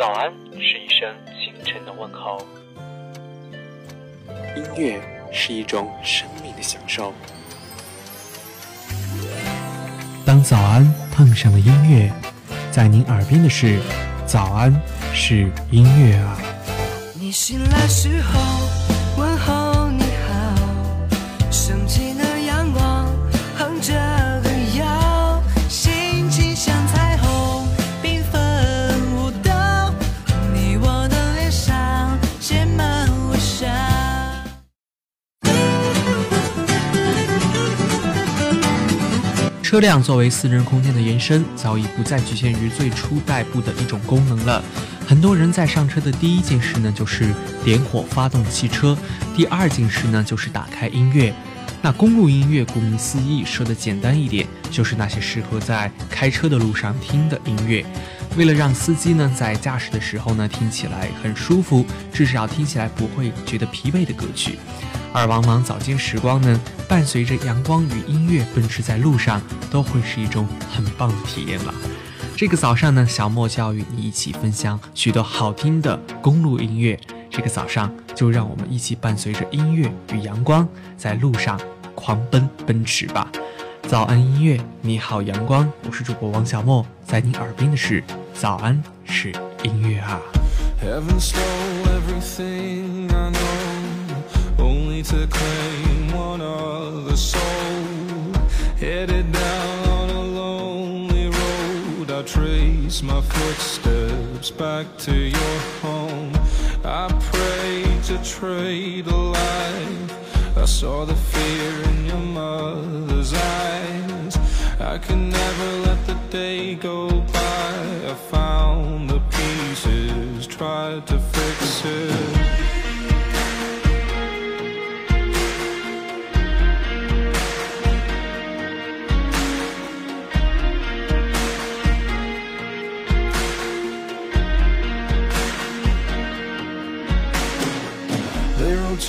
早安是一声清晨的问候，音乐是一种生命的享受。当早安碰上了音乐，在您耳边的是早安是音乐啊。你醒来时候车辆作为私人空间的延伸，早已不再局限于最初代步的一种功能了。很多人在上车的第一件事呢，就是点火发动汽车；第二件事呢，就是打开音乐。那公路音乐，顾名思义，说的简单一点，就是那些适合在开车的路上听的音乐。为了让司机呢在驾驶的时候呢听起来很舒服，至少听起来不会觉得疲惫的歌曲。而往往早间时光呢，伴随着阳光与音乐奔驰在路上，都会是一种很棒的体验了。这个早上呢，小莫就要与你一起分享许多好听的公路音乐。这个早上，就让我们一起伴随着音乐与阳光，在路上狂奔奔驰吧。早安音乐，你好阳光，我是主播王小莫，在你耳边的是早安是音乐啊。To claim one other soul. Headed down on a lonely road, I trace my footsteps back to your home. I prayed to trade a life. I saw the fear in your mother's eyes. I could never let the day go by. I found the pieces, tried to fix it.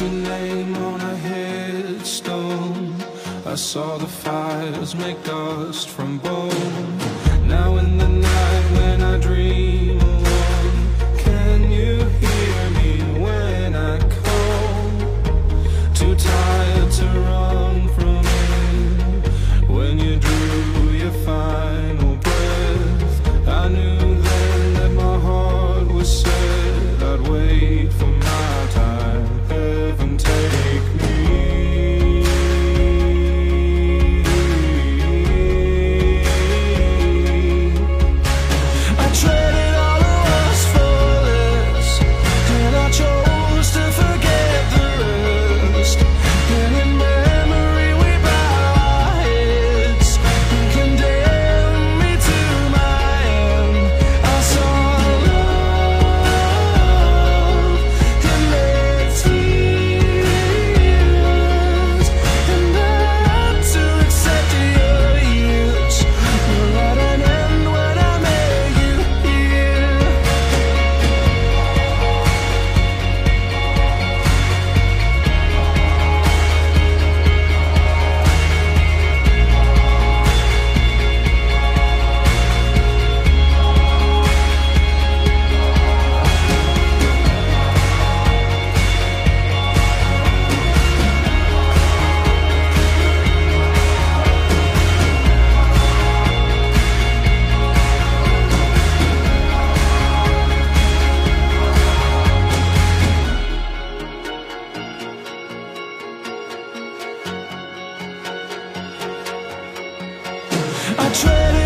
Your name on a headstone. I saw the fires make dust from bone. Now in the night when I dream I tread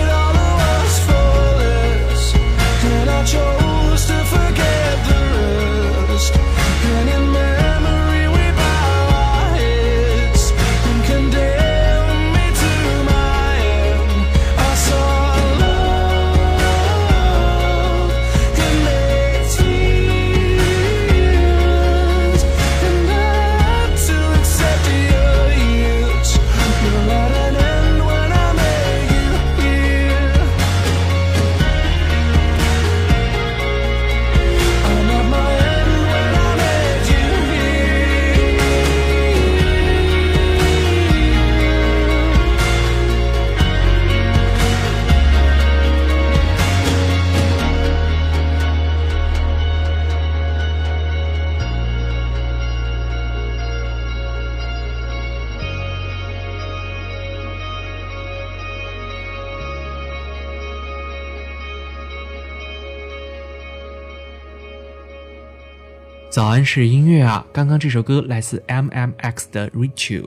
早安是音乐啊！刚刚这首歌来自 M M X 的《Reach You》，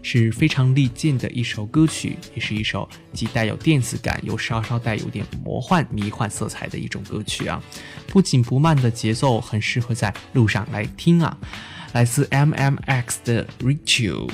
是非常利剑的一首歌曲，也是一首既带有电子感又稍稍带有点魔幻迷幻色彩的一种歌曲啊！不紧不慢的节奏很适合在路上来听啊！来自 M M X 的《Reach You》。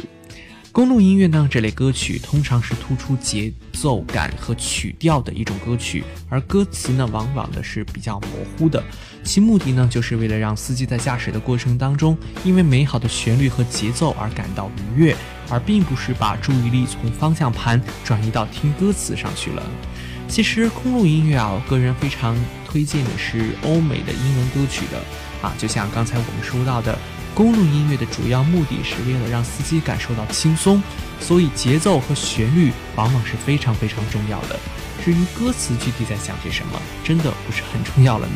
公路音乐呢，这类歌曲通常是突出节奏感和曲调的一种歌曲，而歌词呢，往往的是比较模糊的。其目的呢，就是为了让司机在驾驶的过程当中，因为美好的旋律和节奏而感到愉悦，而并不是把注意力从方向盘转移到听歌词上去了。其实公路音乐啊，我个人非常推荐的是欧美的英文歌曲的啊，就像刚才我们说到的。公路音乐的主要目的是为了让司机感受到轻松，所以节奏和旋律往往是非常非常重要的。至于歌词具体在讲些什么，真的不是很重要了呢。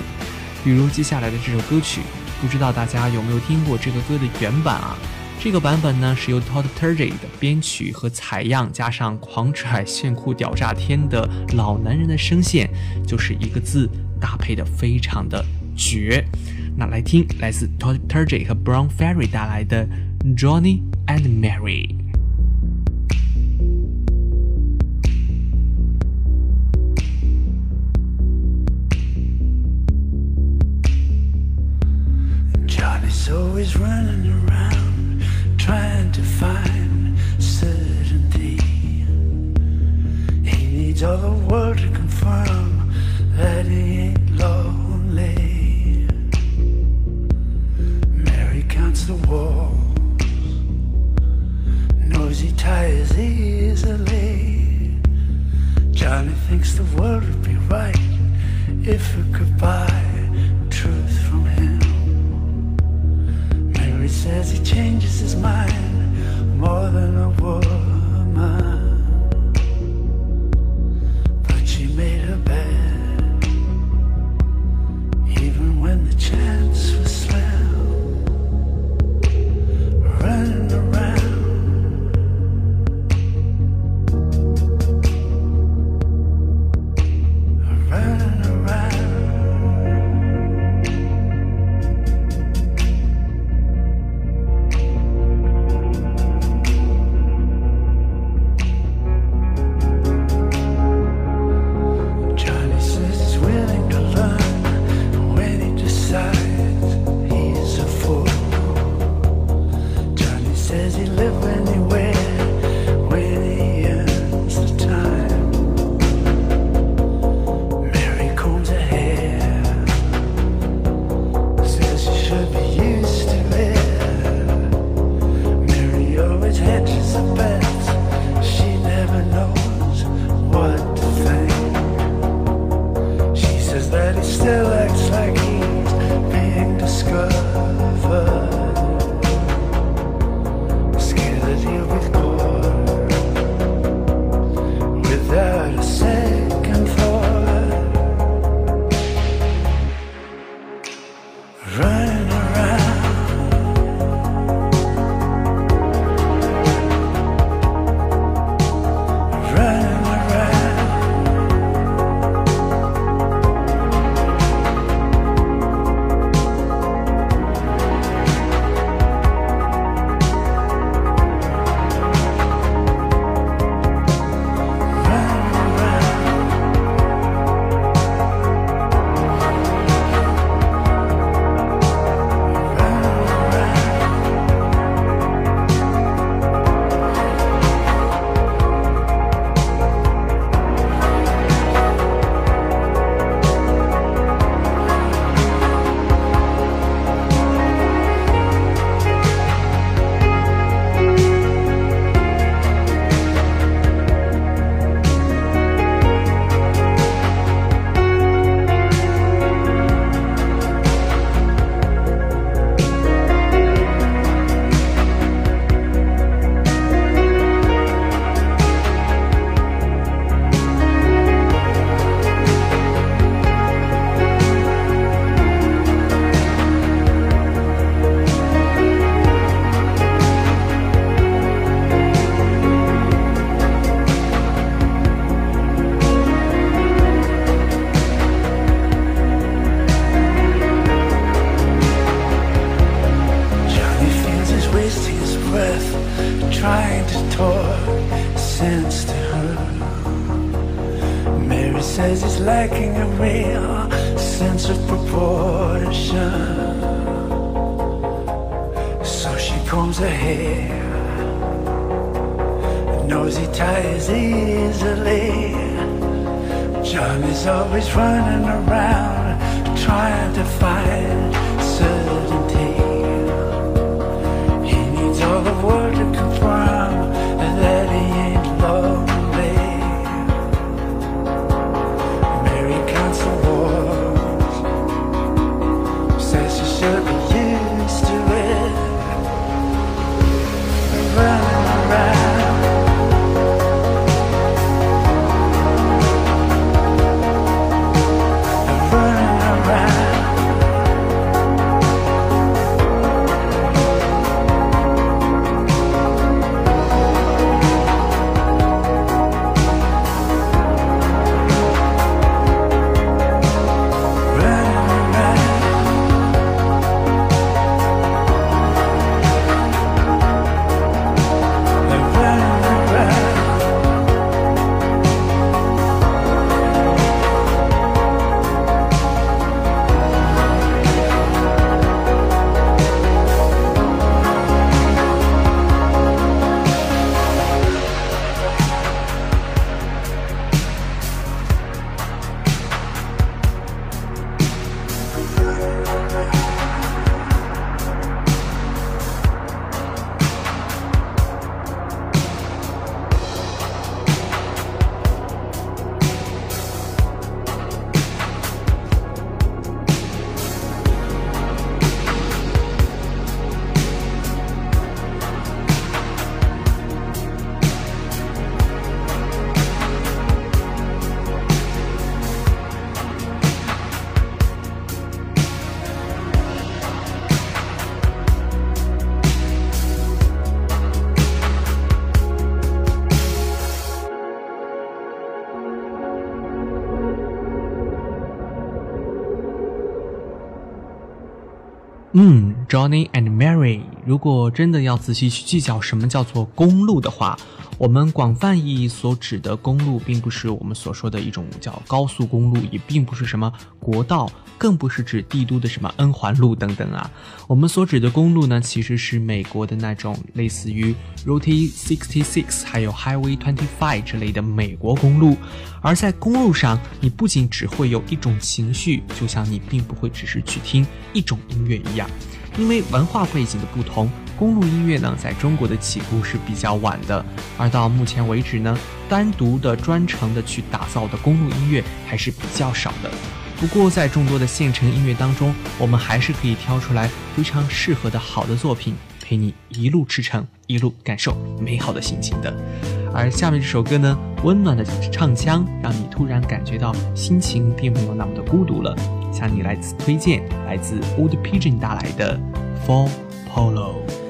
比如接下来的这首歌曲，不知道大家有没有听过这个歌的原版啊？这个版本呢是由 Todd Terje 的编曲和采样，加上狂拽炫酷屌炸天的老男人的声线，就是一个字搭配的非常的绝。那来听来自 Todd Terje 和 Brown Ferry 带来的 Johnny and Mary。Johnny's always running around trying to find certainty. He needs all the world to confirm that he ain't lonely. Mary counts the walls, knows he tires easily. Johnny thinks the world would be right if it could buy says he changes his mind more than a woman. To her. Mary says he's lacking a real sense of proportion. So she combs her hair, knows he tires easily. John is always running around trying to find certainty. He needs all the world to confirm 嗯，Johnny and Mary，如果真的要仔细去计较什么叫做公路的话，我们广泛意义所指的公路，并不是我们所说的一种叫高速公路，也并不是什么国道，更不是指帝都的什么 N 环路等等啊。我们所指的公路呢，其实是美国的那种类似于 Route 66还有 Highway 25之类的美国公路。而在公路上，你不仅只会有一种情绪，就像你并不会只是去听一种音乐一样。因为文化背景的不同，公路音乐呢，在中国的起步是比较晚的，而到目前为止呢，单独的专程的去打造的公路音乐还是比较少的。不过，在众多的现成音乐当中，我们还是可以挑出来非常适合的好的作品，陪你一路驰骋，一路感受美好的心情的。而下面这首歌呢，温暖的唱腔让你突然感觉到心情并没有那么的孤独了。向你来自推荐来自 Old Pigeon 带来的 For Polo。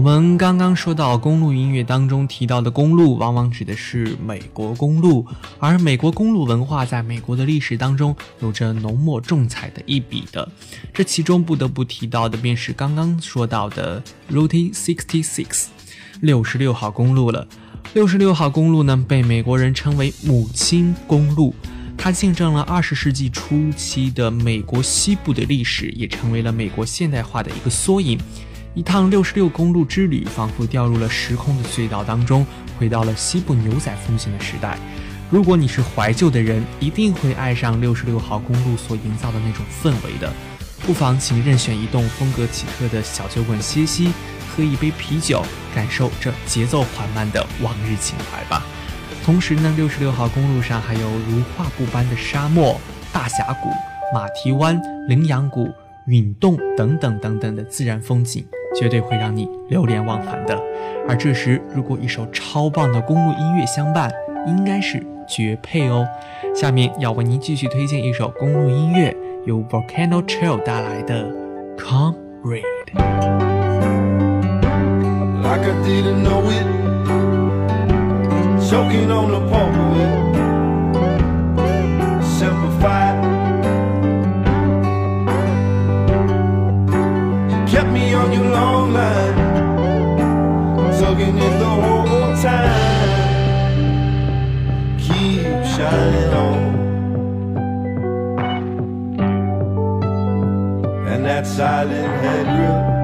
我们刚刚说到公路音乐当中提到的公路，往往指的是美国公路，而美国公路文化在美国的历史当中有着浓墨重彩的一笔的。这其中不得不提到的便是刚刚说到的 Route 66，六十六号公路了。六十六号公路呢，被美国人称为“母亲公路”，它见证了二十世纪初期的美国西部的历史，也成为了美国现代化的一个缩影。一趟六十六公路之旅，仿佛掉入了时空的隧道当中，回到了西部牛仔风行的时代。如果你是怀旧的人，一定会爱上六十六号公路所营造的那种氛围的。不妨请任选一栋风格奇特的小酒馆歇息，喝一杯啤酒，感受这节奏缓慢的往日情怀吧。同时呢，六十六号公路上还有如画布般的沙漠、大峡谷、马蹄湾、羚羊谷、陨洞等等等等的自然风景。绝对会让你流连忘返的。而这时，如果一首超棒的公路音乐相伴，应该是绝配哦。下面要为您继续推荐一首公路音乐，由 Volcano Trail 带来的《Comrade》。like I didn't know it. Choking on the pulpit, simplified. Kept me on your long line, tugging it the whole time. Keep shining on. And that silent head grip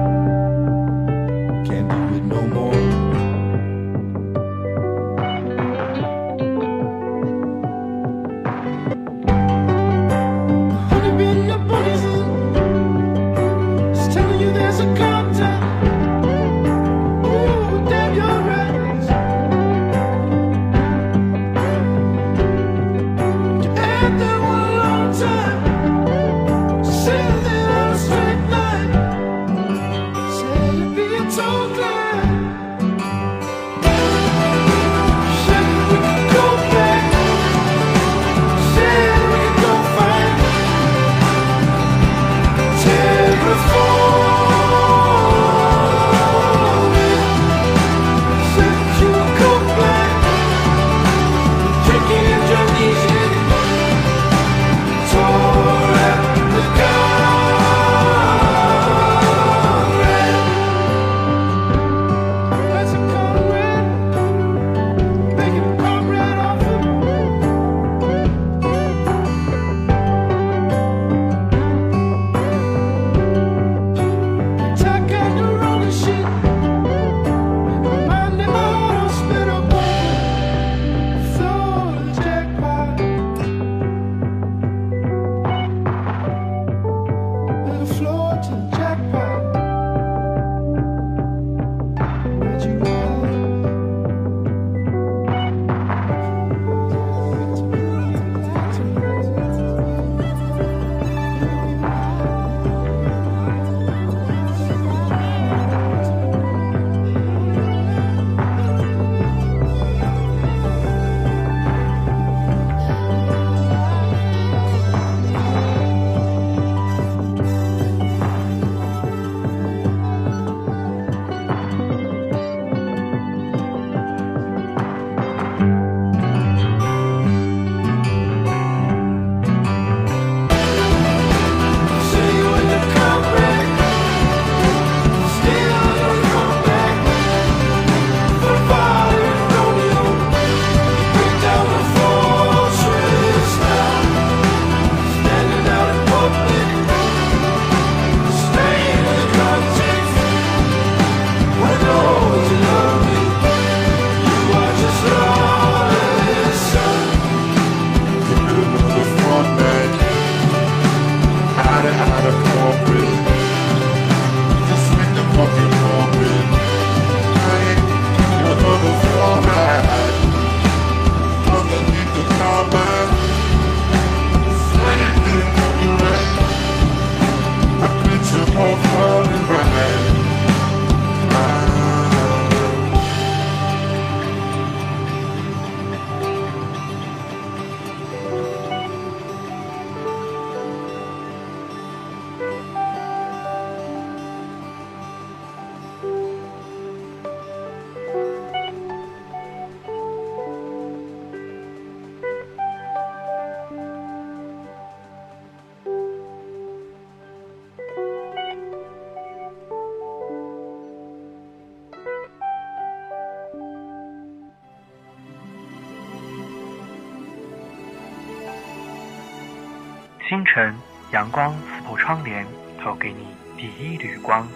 阳光刺破窗帘，投给你第一缕光。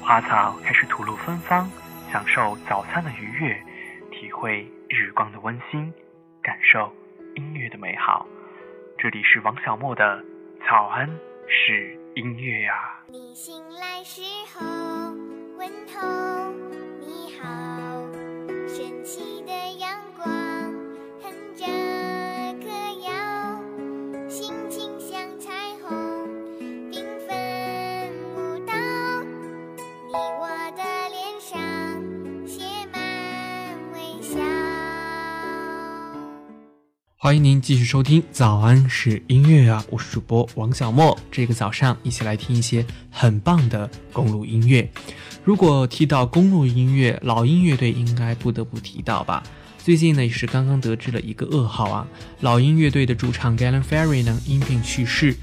花草开始吐露芬芳，享受早餐的愉悦，体会日光的温馨，感受音乐的美好。这里是王小莫的早安是音乐呀、你醒来时候，问候你好，欢迎您继续收听《早安是音乐啊》，我是主播王小莫。这个早上一起来听一些很棒的公路音乐。如果提到公路音乐，老鹰乐队应该不得不提到吧？最近呢，也是刚刚得知了一个噩耗啊，老鹰乐队的主唱 Galen Ferry 呢因病去世。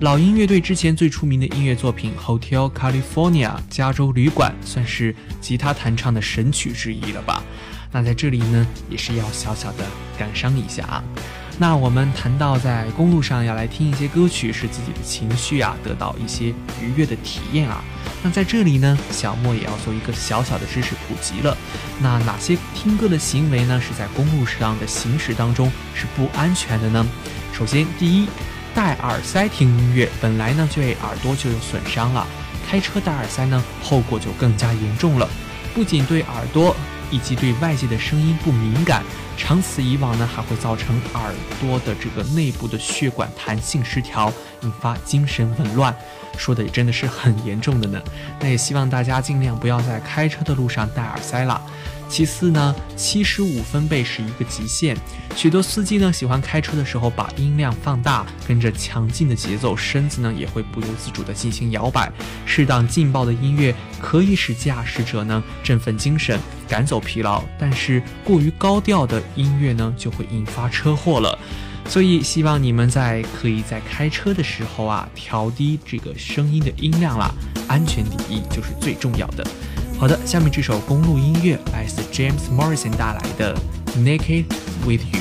老鹰乐队之前最出名的音乐作品《Hotel California》加州旅馆，算是吉他弹唱的神曲之一了吧？那在这里呢，也是要小小的感伤一下啊。那我们谈到在公路上要来听一些歌曲，使自己的情绪啊得到一些愉悦的体验啊。那在这里呢，小莫也要做一个小小的知识普及了。那哪些听歌的行为呢，是在公路上的行驶当中是不安全的呢？首先，第一，戴耳塞听音乐本来呢对耳朵就有损伤了，开车戴耳塞呢后果就更加严重了，不仅对耳朵以及对外界的声音不敏感，长此以往呢还会造成耳朵的这个内部的血管弹性失调，引发精神紊乱。说的也真的是很严重的呢。那也希望大家尽量不要在开车的路上戴耳塞了。其次呢，七十五分贝是一个极限。许多司机呢喜欢开车的时候把音量放大，跟着强劲的节奏，身子呢也会不由自主地进行摇摆。适当劲爆的音乐可以使驾驶者呢振奋精神，赶走疲劳，但是过于高调的音乐呢就会引发车祸了。所以希望你们在可以在开车的时候啊，调低这个声音的音量啦，安全第一就是最重要的。好的，下面这首公路音乐来自 James Morrison 带来的《Naked with You》。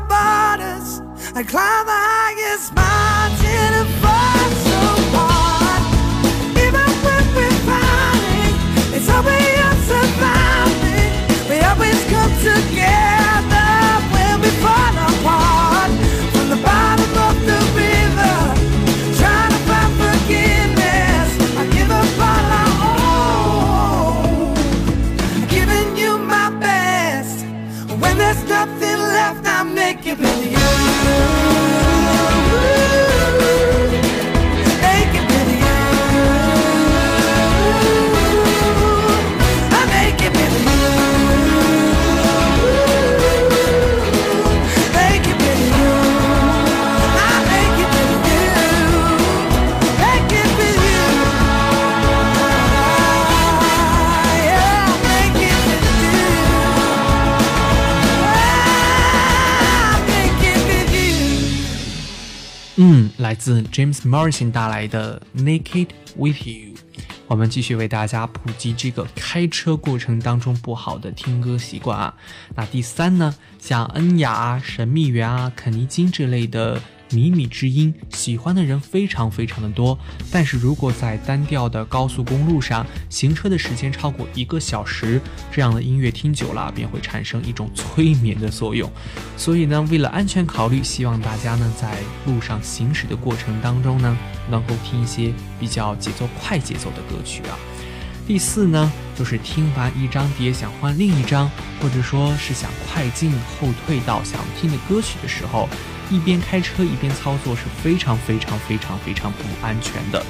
Borders. I climb the highest 来自 James Morrison 带来的《Naked with You》，我们继续为大家普及这个开车过程当中不好的听歌习惯啊。那第三呢，像恩雅、神秘园啊、肯尼金之类的靡靡之音，喜欢的人非常非常的多。但是如果在单调的高速公路上行车的时间超过一个小时，这样的音乐听久了便会产生一种催眠的作用。所以呢，为了安全考虑，希望大家呢在路上行驶的过程当中呢，能够听一些比较节奏快节奏的歌曲啊。第四呢，就是听完一张碟想换另一张，或者说是想快进后退到想听的歌曲的时候，一边开车一边操作是非常非常非常非常不安全的。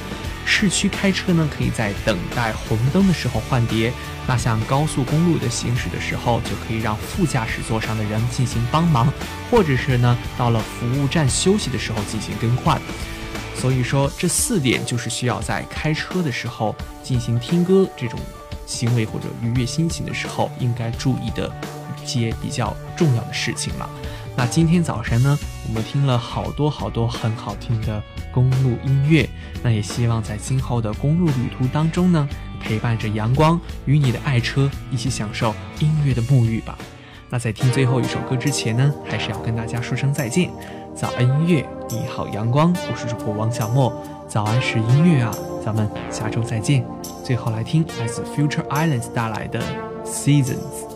市区开车呢，可以在等待红灯的时候换碟；那像高速公路的行驶的时候，就可以让副驾驶座上的人进行帮忙，或者是呢，到了服务站休息的时候进行更换。所以说，这四点就是需要在开车的时候进行听歌这种行为或者愉悦心情的时候应该注意的一些比较重要的事情了。那今天早晨呢，我们听了好多好多很好听的公路音乐，那也希望在今后的公路旅途当中呢，陪伴着阳光，与你的爱车一起享受音乐的沐浴吧。那在听最后一首歌之前呢，还是要跟大家说声再见。早安音乐，你好阳光，我是主播王小莫。早安是音乐啊，咱们下周再见。最后来听来自 Future Islands 带来的 Seasons。